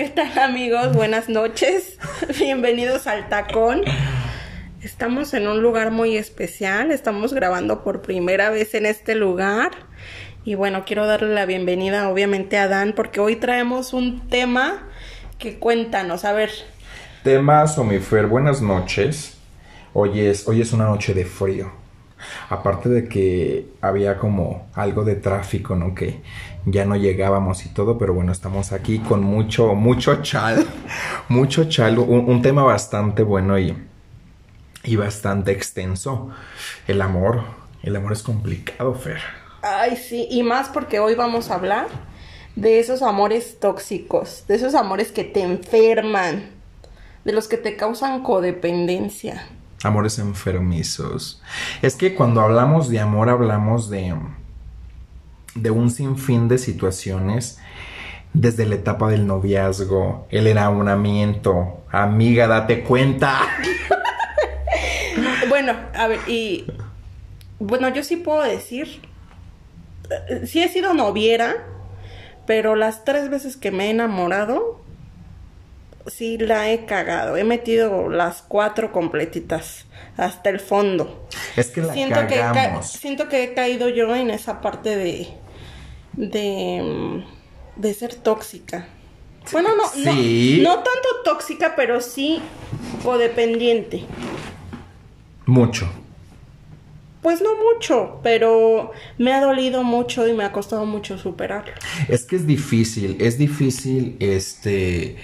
¿Qué tal amigos? Buenas noches. Bienvenidos al tacón. Estamos en un lugar muy especial. Estamos grabando por primera vez en este lugar. Y bueno, quiero darle la bienvenida obviamente a Dan porque hoy traemos un tema que cuéntanos. A ver. Tema Somifer, buenas noches. Hoy es, hoy es una noche de frío. Aparte de que había como algo de tráfico, ¿no? Que ya no llegábamos y todo, pero bueno, estamos aquí con mucho, mucho chal, mucho chal, un, un tema bastante bueno y, y bastante extenso. El amor, el amor es complicado, Fer. Ay, sí, y más porque hoy vamos a hablar de esos amores tóxicos, de esos amores que te enferman, de los que te causan codependencia. Amores enfermizos. Es que cuando hablamos de amor hablamos de de un sinfín de situaciones desde la etapa del noviazgo, el enamoramiento, amiga, date cuenta. bueno, a ver, y bueno, yo sí puedo decir, sí he sido noviera, pero las tres veces que me he enamorado, sí la he cagado. He metido las cuatro completitas hasta el fondo. Es que la siento cagamos. Que siento que he caído yo en esa parte de de de ser tóxica. Bueno, no, Sí. no, no tanto tóxica, pero sí codependiente. Mucho. Pues no mucho, pero me ha dolido mucho y me ha costado mucho superarlo. Es que es difícil, es difícil, este,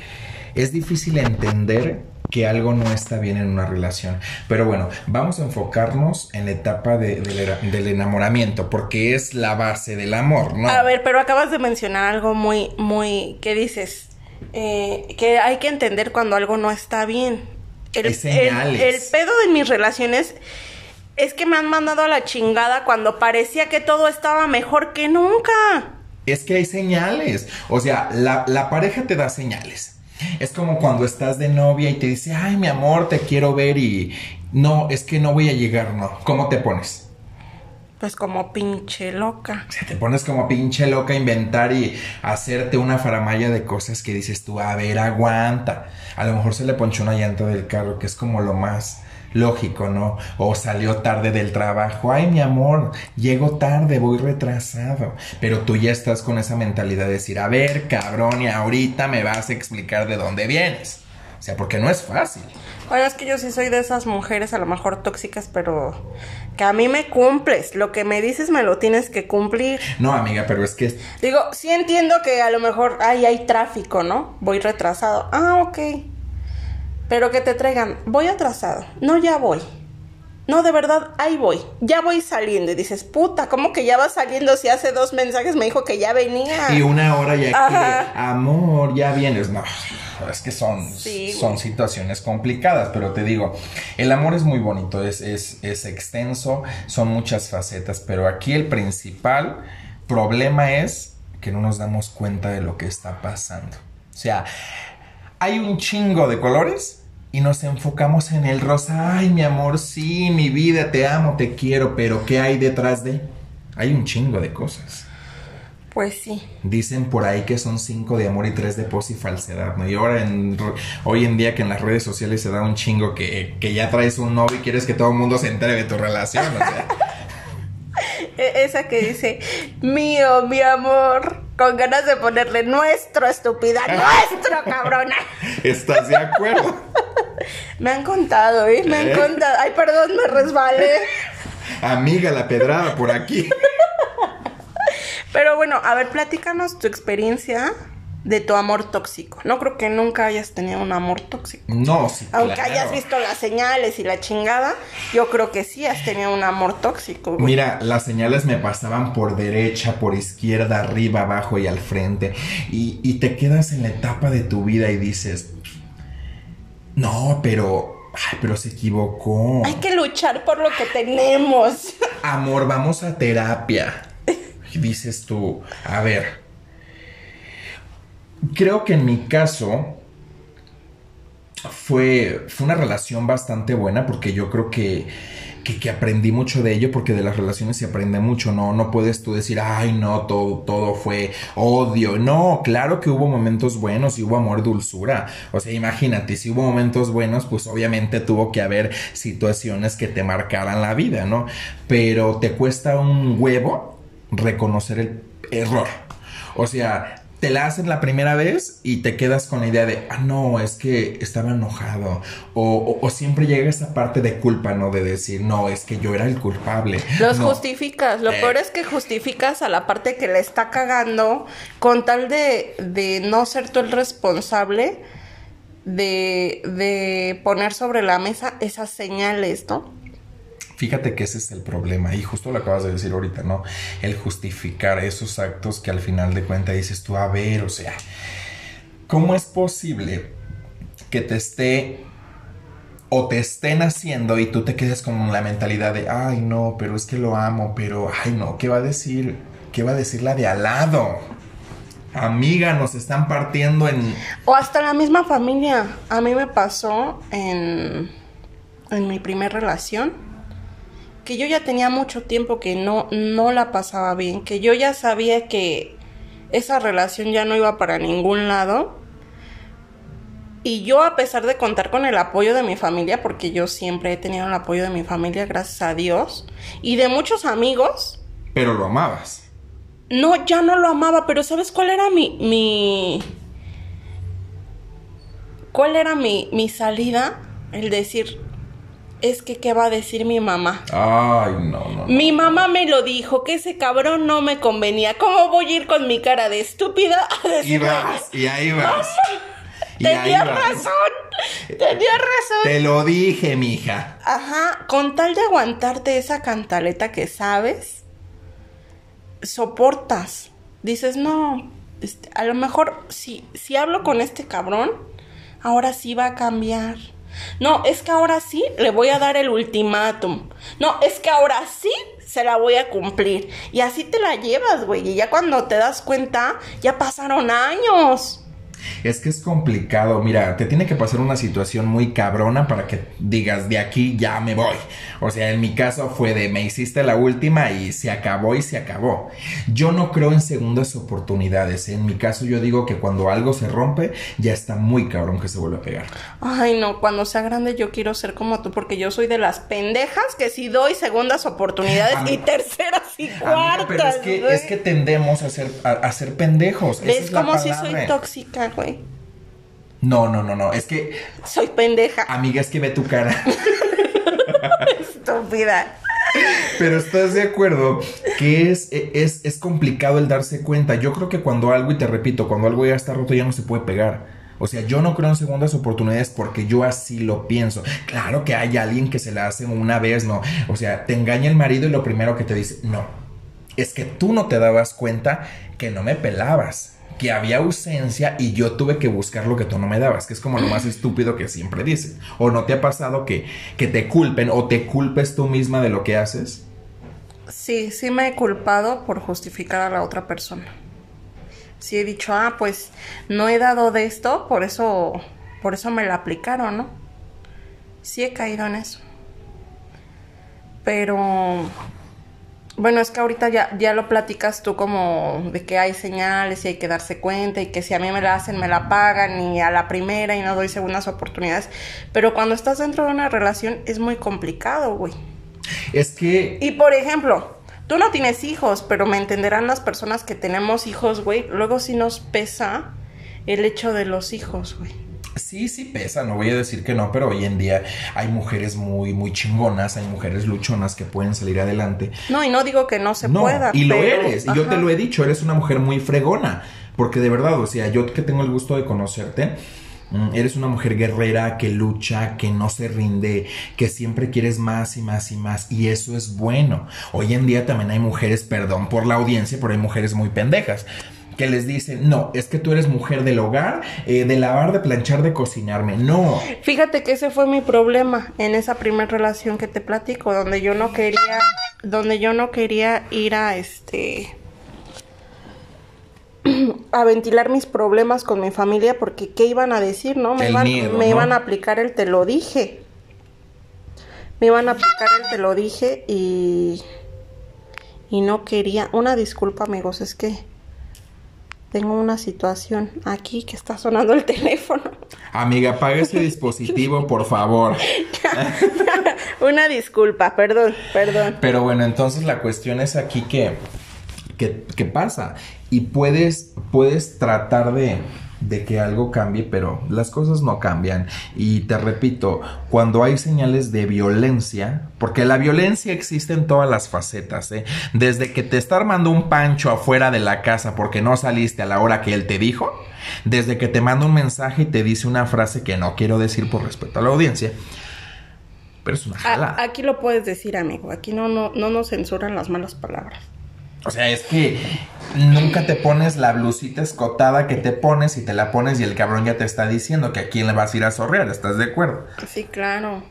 es difícil entender que algo no está bien en una relación. Pero bueno, vamos a enfocarnos en la etapa de- del, del enamoramiento, porque es la base del amor, ¿no? A ver, pero acabas de mencionar algo muy, muy, ¿qué dices? Eh, que hay que entender cuando algo no está bien. El, el- el pedo de mis relaciones es que me han mandado a la chingada cuando parecía que todo estaba mejor que nunca. Es que hay señales. O sea, la, la pareja te da señales. Es como cuando estás de novia y te dice, ay, mi amor, te quiero ver y no, es que no voy a llegar, no. ¿Cómo te pones? Pues como pinche loca. O sea, te pones como pinche loca a inventar y hacerte una faramaya de cosas que dices tú, a ver, aguanta. A lo mejor se le ponchó una llanta del carro, que es como lo más lógico, ¿no? O salió tarde del trabajo, ay, mi amor, llego tarde, voy retrasado. Pero tú ya estás con esa mentalidad de decir, a ver, cabrón, y ahorita me vas a explicar de dónde vienes. O sea, porque no es fácil. Bueno, es que yo sí soy de esas mujeres a lo mejor tóxicas, pero que a mí me cumples. Lo que me dices me lo tienes que cumplir. No, amiga, pero es que Digo, sí entiendo que a lo mejor ay, hay tráfico, ¿no? Voy retrasado. Ah, ok. Pero que te traigan, voy atrasado. No, ya voy. No, de verdad, ahí voy. Ya voy saliendo. Y dices, puta, ¿cómo que ya va saliendo si hace dos mensajes me dijo que ya venía? Y una hora ya Ajá. que, amor, ya vienes. No, es que son, Sí. son situaciones complicadas, pero te digo, el amor es muy bonito, es, es, es extenso, son muchas facetas, pero aquí el principal problema es que no nos damos cuenta de lo que está pasando. O sea, hay un chingo de colores y nos enfocamos en el rosa. Ay, mi amor, sí, mi vida, te amo, te quiero, pero ¿qué hay detrás de? Hay un chingo de cosas. Pues sí. Dicen por ahí que son cinco de amor y tres de pos y falsedad, ¿no? Y ahora en, hoy en día que en las redes sociales se da un chingo que, que ya traes un novio y quieres que todo el mundo se entere de tu relación, o sea. E- esa que dice, mío, mi amor. Con ganas de ponerle nuestro, estúpida. Nuestro, cabrona. ¿Estás de acuerdo? Me han contado, ¿eh? Me han ¿Eh? contado. Ay, perdón, me resbalé. Amiga, la pedrada por aquí. Pero bueno, a ver, platícanos tu experiencia de tu amor tóxico. No creo que nunca hayas tenido un amor tóxico. No, sí, Aunque claro. hayas visto las señales y la chingada, yo creo que sí has tenido un amor tóxico. güey. Mira, las señales me pasaban por derecha, por izquierda, arriba, abajo y al frente. Y, y te quedas en la etapa de tu vida y dices, no, pero, ay, pero se equivocó. Hay que luchar por lo que tenemos. Amor, vamos a terapia. Dices tú, a ver, creo que en mi caso fue, fue una relación bastante buena porque yo creo que, que, que, aprendí mucho de ello porque de las relaciones se aprende mucho, ¿no? No puedes tú decir, ay, no, todo, todo fue odio. No, claro que hubo momentos buenos y hubo amor, dulzura. O sea, imagínate, si hubo momentos buenos, pues obviamente tuvo que haber situaciones que te marcaran la vida, ¿no? Pero te cuesta un huevo reconocer el error. O sea, te la hacen la primera vez y te quedas con la idea de, ah, no, es que estaba enojado. O, siempre llega esa parte de culpa, ¿no? De decir, no, es que yo era el culpable. Los justificas. Lo eh. peor es que justificas a la parte que le está cagando con tal de, de no ser tú el responsable de, de poner sobre la mesa esas señales, ¿no? Fíjate que ese es el problema y justo lo acabas de decir ahorita, ¿no? El justificar esos actos que al final de cuentas dices tú, a ver, o sea, ¿cómo es posible que te esté o te estén haciendo y tú te quedes con la mentalidad de, ay no, pero es que lo amo, pero, ay no, ¿qué va a decir? ¿Qué va a decir la de al lado? Amiga, nos están partiendo en... O hasta la misma familia. A mí me pasó en, en mi primera relación que yo ya tenía mucho tiempo que no, no la pasaba bien, que yo ya sabía que esa relación ya no iba para ningún lado. Y yo a pesar de contar con el apoyo de mi familia, porque yo siempre he tenido el apoyo de mi familia, gracias a Dios, y de muchos amigos. Pero lo amabas. No, ya no lo amaba, pero ¿sabes cuál era mi... mi... ¿Cuál era mi, mi salida? El decir, es que qué va a decir mi mamá. Ay, no, no. Mi mamá me lo dijo, que ese cabrón no me convenía. ¿Cómo voy a ir con mi cara de estúpida a decirle? Y vas, y ahí vas. Tenías razón. Tenías razón. Te lo dije, mija. Ajá, con tal de aguantarte esa cantaleta que sabes, soportas. Dices, no, este, a lo mejor si, si hablo con este cabrón, ahora sí va a cambiar no, es que ahora sí le voy a dar el ultimátum. No, es que ahora sí se la voy a cumplir. Y así te la llevas, güey. Y ya cuando te das cuenta, ya pasaron años. Es que es complicado, mira, te tiene que pasar una situación muy cabrona para que digas, de aquí ya me voy. O sea, en mi caso fue de, me hiciste la última y se acabó y se acabó. Yo no creo en segundas oportunidades. En mi caso yo digo que cuando algo se rompe, ya está muy cabrón que se vuelve a pegar. Ay, no, cuando sea grande yo quiero ser como tú, porque yo soy de las pendejas que sí doy segundas oportunidades y terceras y cuartas. pero es que, es que tendemos a ser, a, ser pendejos. Es como si soy tóxica, güey. No, no, no, no. Es que. Soy pendeja. Amiga, es que ve tu cara. Estúpida. Pero estás de acuerdo que es, es, es complicado el darse cuenta. Yo creo que cuando algo, y te repito, cuando algo ya está roto ya no se puede pegar. O sea, yo no creo en segundas oportunidades porque yo así lo pienso. Claro que hay alguien que se la hace una vez, no. O sea, te engaña el marido y lo primero que te dice, no. Es que tú no te dabas cuenta que no me pelabas que había ausencia y yo tuve que buscar lo que tú no me dabas, que es como lo más estúpido que siempre dice. ¿O no te ha pasado que, que te culpen o te culpes tú misma de lo que haces? Sí, sí me he culpado por justificar a la otra persona. Sí he dicho, ah, pues no he dado de esto, por eso, por eso me la aplicaron, ¿no? Sí he caído en eso. Pero bueno, es que ahorita ya, ya lo platicas tú como de que hay señales y hay que darse cuenta y que si a mí me la hacen me la pagan y a la primera y no doy segundas oportunidades. Pero cuando estás dentro de una relación es muy complicado, güey. Es que... Y por ejemplo, tú no tienes hijos, pero me entenderán las personas que tenemos hijos, güey. Luego sí nos pesa el hecho de los hijos, güey. Sí, sí pesa, no voy a decir que no, pero hoy en día hay mujeres muy, muy chingonas, hay mujeres luchonas que pueden salir adelante. No, y no digo que no se pueda. Y lo eres, y yo te lo he dicho, eres una mujer muy fregona, porque de verdad, o sea, yo que tengo el gusto de conocerte, mm, Eres una mujer guerrera que lucha, que no se rinde, que siempre quieres más y más y más. Y eso es bueno. Hoy en día también hay mujeres, perdón por la audiencia, pero hay mujeres muy pendejas que les dicen, no, es que tú eres mujer del hogar, eh, de lavar, de planchar, de cocinarme. No. Fíjate que ese fue mi problema en esa primera relación que te platico, donde yo no quería, donde yo no quería ir a este a ventilar mis problemas con mi familia porque qué iban a decir, ¿no? Me, iban, me iban a aplicar el te lo dije. Me iban a aplicar el te lo dije y. Y no quería. Una disculpa, amigos, es que. Tengo una situación aquí que está sonando el teléfono. Amiga, apaga ese dispositivo, por favor. una disculpa, perdón, perdón. Pero bueno, entonces la cuestión es aquí que. ¿Qué pasa? Y puedes, puedes tratar de de que algo cambie, pero las cosas no cambian. Y te repito, cuando hay señales de violencia, porque la violencia existe en todas las facetas, ¿eh? desde que te está armando un pancho afuera de la casa porque no saliste a la hora que él te dijo, desde que te manda un mensaje y te dice una frase que no quiero decir por respeto a la audiencia. Pero es una jalada. Aquí lo puedes decir, amigo. Aquí no, no, no nos censuran las malas palabras. O sea, es que nunca te pones la blusita escotada que te pones y te la pones y el cabrón ya te está diciendo que a quién le vas a ir a sorrear, ¿estás de acuerdo? Sí, claro.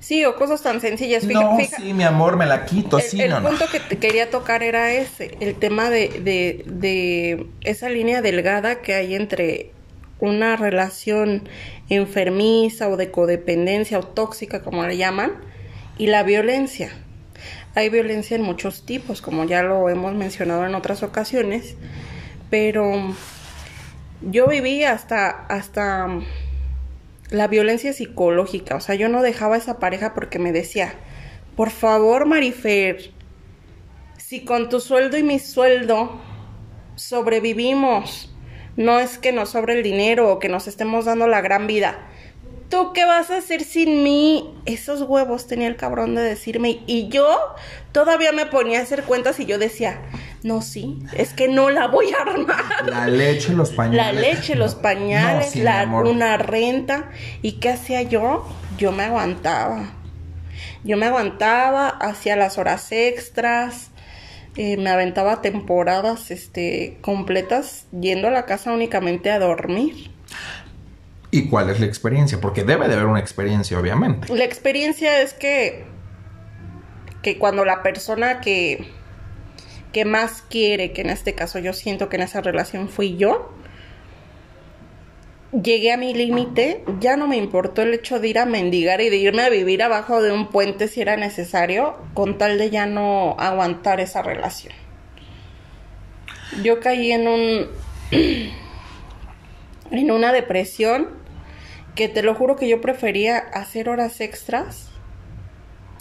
Sí, o cosas tan sencillas. no, sí, mi amor, me la quito, sí, el punto que te quería tocar era ese, el tema de, de, de esa línea delgada que hay entre una relación enfermiza o de codependencia o tóxica, como le llaman, y la violencia. Hay violencia en muchos tipos, como ya lo hemos mencionado en otras ocasiones, pero yo viví hasta, hasta la violencia psicológica, o sea, yo no dejaba a esa pareja porque me decía, por favor, Marifer, si con tu sueldo y mi sueldo sobrevivimos, no es que nos sobre el dinero o que nos estemos dando la gran vida, ¿tú qué vas a hacer sin mí? Esos huevos tenía el cabrón de decirme. Y yo todavía me ponía a hacer cuentas y yo decía, no, sí, es que no la voy a armar. La leche, los pañales. La leche, los pañales, la, una renta. ¿Y qué hacía yo? Yo me aguantaba. Yo me aguantaba, hacía las horas extras. Eh, me aventaba temporadas este, completas yendo a la casa únicamente a dormir. ¿Y cuál es la experiencia? Porque debe de haber una experiencia, obviamente. La experiencia es que, que cuando la persona que, que más quiere, que en este caso yo siento que en esa relación fui yo, llegué a mi límite, ya no me importó el hecho de ir a mendigar y de irme a vivir abajo de un puente si era necesario, con tal de ya no aguantar esa relación. Yo caí en un en una depresión que te lo juro que yo prefería hacer horas extras.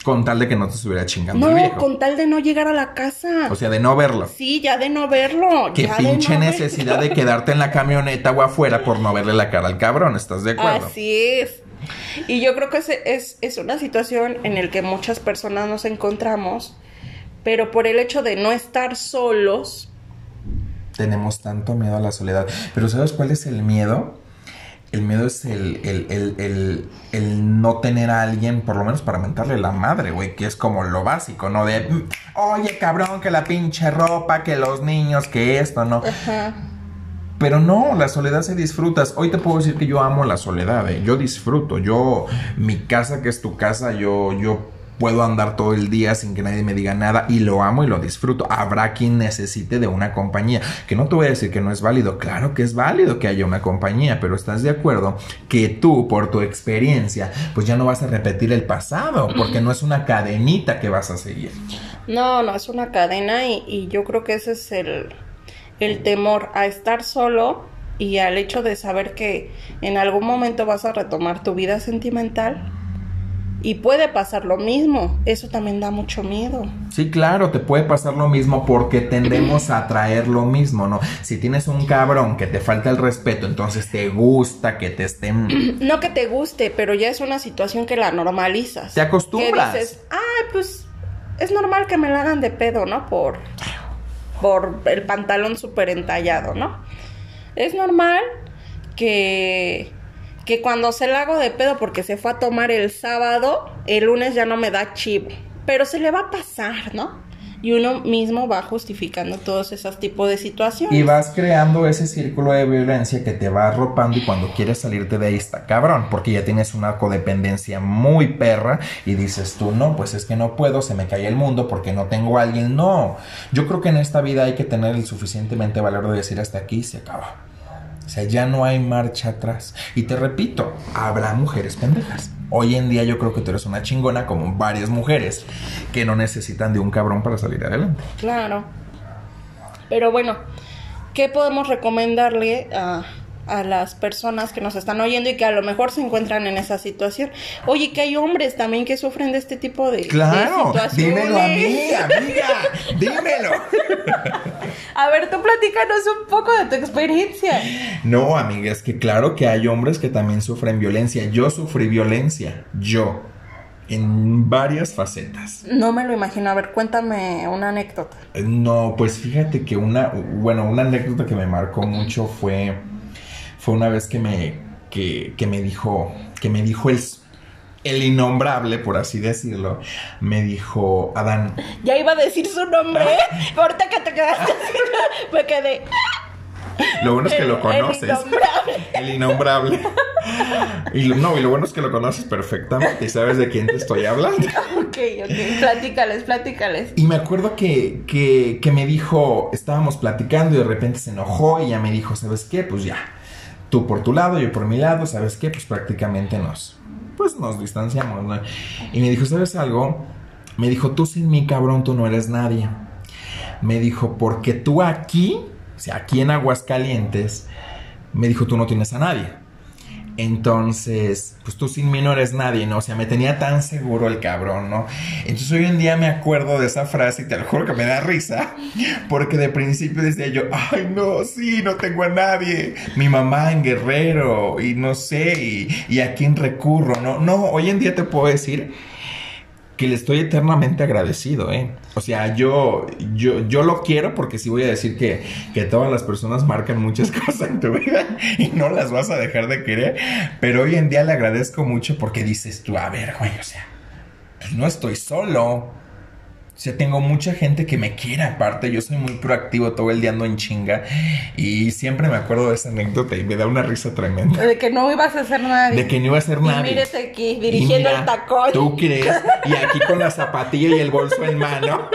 Con tal de que no te estuviera chingando no, con tal de no llegar a la casa. O sea, de no verlo. Sí, ya de no verlo. Qué pinche necesidad de quedarte en la camioneta o afuera por no verle la cara al cabrón, ¿estás de acuerdo? Así es. Y yo creo que es, es, es una situación en la que muchas personas nos encontramos, pero por el hecho de no estar solos. Tenemos tanto miedo a la soledad. Pero ¿sabes cuál es el miedo? El miedo es el, el, no tener a alguien, por lo menos para mentarle la madre, güey, que es como lo básico, ¿no? De, mm, oye, cabrón, que la pinche ropa, que los niños, que esto, ¿no? Pero no, la soledad se disfruta. Hoy te puedo decir que yo amo la soledad, ¿eh? yo disfruto. Yo, mi casa que es tu casa, yo, yo puedo andar todo el día sin que nadie me diga nada y lo amo y lo disfruto. Habrá quien necesite de una compañía, que no te voy a decir que no es válido, claro que es válido que haya una compañía, pero estás de acuerdo que tú por tu experiencia pues ya no vas a repetir el pasado, porque no es una cadenita que vas a seguir. No, no es una cadena y, yo creo que ese es el, el temor a estar solo y al hecho de saber que en algún momento vas a retomar tu vida sentimental y puede pasar lo mismo, eso también da mucho miedo. Sí, claro, te puede pasar lo mismo porque tendemos a atraer lo mismo, ¿no? Si tienes un cabrón que te falta el respeto, entonces te gusta que te estén... No que te guste, pero ya es una situación que la normalizas. Te acostumbras. Que dices, ay, pues es normal que me la hagan de pedo, ¿no? Por, por el pantalón súper entallado, ¿no? Es normal que que cuando se la hago de pedo porque se fue a tomar el sábado, el lunes ya no me da chivo. Pero se le va a pasar, ¿no? Y uno mismo va justificando todos esos tipos de situaciones. Y vas creando ese círculo de violencia que te va arropando y cuando quieres salirte de ahí está cabrón, porque ya tienes una codependencia muy perra y dices tú, no, pues es que no puedo, se me cae el mundo porque no tengo a alguien. No, yo creo que en esta vida hay que tener el suficientemente valor de decir hasta aquí se acaba. O sea, ya no hay marcha atrás. Y te repito, habrá mujeres pendejas. Hoy en día yo creo que tú eres una chingona como varias mujeres que no necesitan de un cabrón para salir adelante. Claro. Pero bueno, ¿qué podemos recomendarle a, a las personas que nos están oyendo y que a lo mejor se encuentran en esa situación? Oye, que hay hombres también que sufren de este tipo de, de Claro, situaciones. dímelo a mí, amiga, dímelo. A ver, tú platícanos un poco de tu experiencia. No, amiga, es que claro que hay hombres que también sufren violencia. Yo sufrí violencia, yo, en varias facetas. No me lo imagino. A ver, cuéntame una anécdota. No, pues fíjate que una, bueno, una anécdota que me marcó mucho fue, fue una vez que me, que, que me dijo, que me dijo el, el innombrable, por así decirlo, me dijo, Adán, Ya iba a decir su nombre, ¿eh? Ahorita que te quedaste me quedé. lo bueno es que El- lo el conoces. innombrable. El innombrable. Y lo- no, y lo bueno es que lo conoces perfectamente y sabes de quién te estoy hablando. Ok, ok. Platícales, platícales. Y me acuerdo que, que, que me dijo, estábamos platicando y de repente se enojó y ya me dijo, ¿sabes qué? Pues ya, tú por tu lado, yo por mi lado, ¿sabes qué? Pues prácticamente nos, pues nos distanciamos, ¿no? Y me dijo, ¿sabes algo? Me dijo, tú sin mí, cabrón, tú no eres nadie. Me dijo, porque tú aquí, o sea, aquí en Aguascalientes, me dijo, tú no tienes a nadie. Entonces, pues tú sin mí no eres nadie, ¿no? O sea, me tenía tan seguro el cabrón, ¿no? Entonces hoy en día me acuerdo de esa frase y te lo juro que me da risa, porque de principio decía yo, ay, no, sí, no tengo a nadie. Mi mamá en Guerrero y no sé, y, a quién recurro, ¿no? No, hoy en día te puedo decir que le estoy eternamente agradecido, ¿eh? O sea, yo, yo, yo lo quiero porque sí voy a decir que, que todas las personas marcan muchas cosas en tu vida y no las vas a dejar de querer, pero hoy en día le agradezco mucho porque dices tú, a ver, güey, o sea, pues no estoy solo. O sea, tengo mucha gente que me quiere aparte, yo soy muy proactivo, todo el día ando en chinga y siempre me acuerdo de esa anécdota y me da una risa tremenda. De que no ibas a hacer nadie. De que no iba a ser Y nadie. mírate aquí, Y dirigiendo mira, el tacón. ¿Tú crees? Y aquí con la zapatilla y el bolso en mano.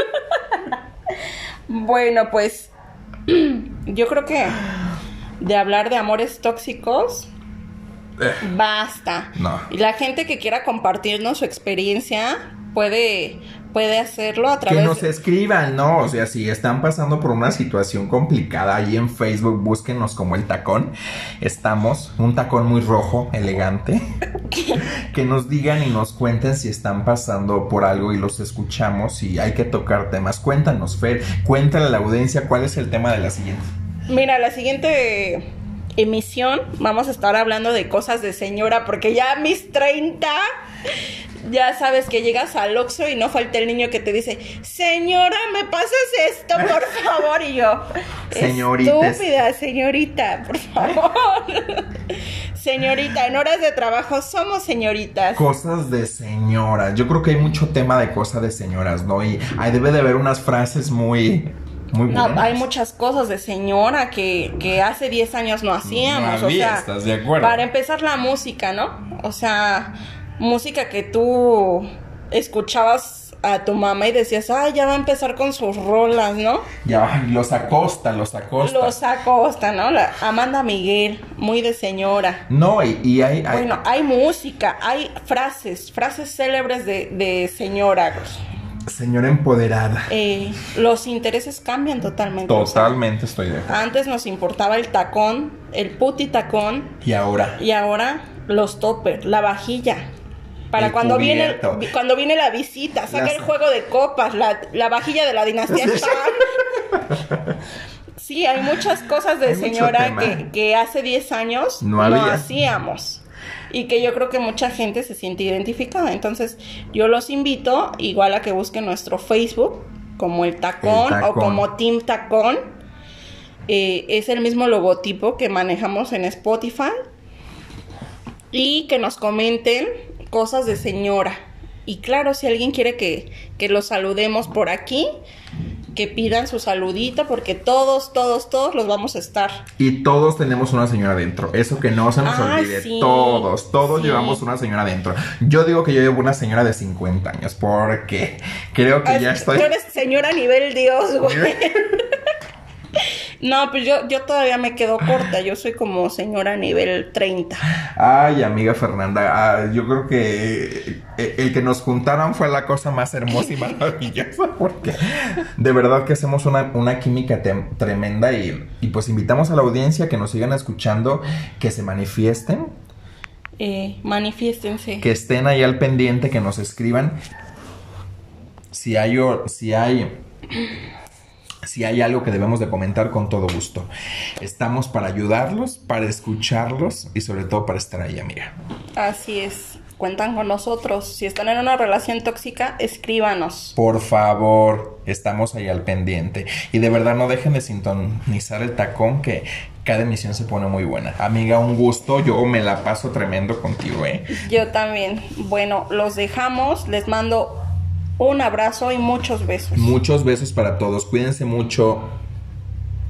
Bueno, pues yo creo que de hablar de amores tóxicos basta. No. Y la gente que quiera compartirnos su experiencia puede puede hacerlo a Que través nos escriban, ¿no? O sea, si están pasando por una situación complicada, ahí en Facebook búsquenos como el tacón. Estamos, un tacón muy rojo, elegante. que nos digan y nos cuenten si están pasando por algo y los escuchamos y hay que tocar temas. Cuéntanos, Fer, cuéntale a la audiencia cuál es el tema de la siguiente. Mira, la siguiente emisión vamos a estar hablando de cosas de señora porque ya mis 30 ya sabes que llegas al Oxxo y no falta el niño que te dice, "Señora, ¿me pasas esto, por favor?" y yo, Señoritas. "Estúpida, señorita, por favor." señorita, en horas de trabajo somos señoritas. Cosas de señoras. Yo creo que hay mucho tema de cosas de señoras, ¿no? Y ahí debe de haber unas frases muy, muy No, hay muchas cosas de señora que, que hace 10 años no hacíamos. No había, o sea, ¿estás de acuerdo? Para empezar la música, ¿no? O sea, música que tú escuchabas a tu mamá y decías, ay, ya va a empezar con sus rolas, ¿no? Ya, los acosta, los acosta. Los Acosta, ¿no? La Amanda Miguel, muy de señora. No, y, y hay, hay- Bueno, hay música, hay frases, frases célebres de, de señora. señora empoderada. Eh, los intereses cambian totalmente. o sea, Totalmente estoy de acuerdo. Antes nos importaba el tacón, el puti tacón, Y ahora, y ahora los toppers, la vajilla. Para El cuando viene, cuando viene la visita, saca Las- el juego de copas, la, la vajilla de la dinastía. Sí, hay muchas cosas de Hay señora que, que hace 10 años No hacíamos. Y que yo creo que mucha gente se siente identificada. Entonces, yo los invito, igual a que busquen nuestro Facebook, como el tacón, El Tacón. o como Team Tacón. Eh, es el mismo logotipo que manejamos en Spotify. Y que nos comenten cosas de señora. Y claro, si alguien quiere que, que los saludemos por aquí, que pidan su saludito, porque todos, todos, todos los vamos a estar. y todos tenemos una señora dentro. Eso que no se nos Ah, olvide. sí. Todos, todos Sí. llevamos una señora dentro. Yo digo que yo llevo una señora de 50 años porque creo que ya Ah, estoy. Tú eres señora a nivel Dios, güey. No, pues yo, yo todavía me quedo corta. Yo soy como señora nivel 30. Ay, amiga Fernanda, ah, yo creo que eh, el que nos juntaron fue la cosa más hermosa y maravillosa porque de verdad que hacemos una, una química tremenda y, y pues invitamos a la audiencia que nos sigan escuchando, que se manifiesten, Eh, manifiéstense. que estén ahí al pendiente, que nos escriban si hay, o- si hay, si hay algo que debemos de comentar con todo gusto. Estamos para ayudarlos, para escucharlos y sobre todo para estar ahí, amiga. Así es. Cuentan con nosotros. Si están en una relación tóxica, escríbanos. Por favor, estamos ahí al pendiente. Y de verdad no dejen de sintonizar el tacón que cada emisión se pone muy buena. Amiga, un gusto. Yo me la paso tremendo contigo, ¿eh? Yo también. Bueno, los dejamos. Les mando un abrazo y muchos besos. Muchos besos para todos. Cuídense mucho.